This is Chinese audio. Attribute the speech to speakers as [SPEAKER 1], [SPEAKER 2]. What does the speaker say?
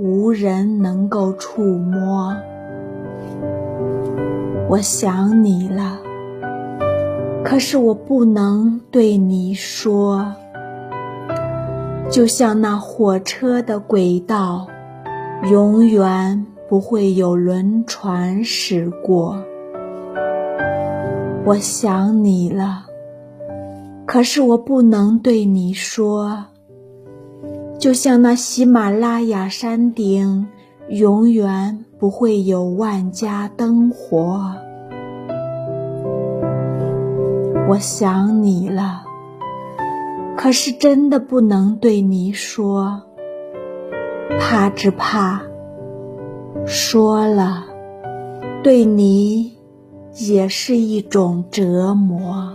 [SPEAKER 1] 无人能够触摸。我想你了，可是我不能对你说。就像那火车的轨道，永远。不会有轮船驶过。我想你了，可是我不能对你说。就像那喜马拉雅山顶，永远不会有万家灯火。我想你了，可是真的不能对你说，怕只怕。说了，对你也是一种折磨。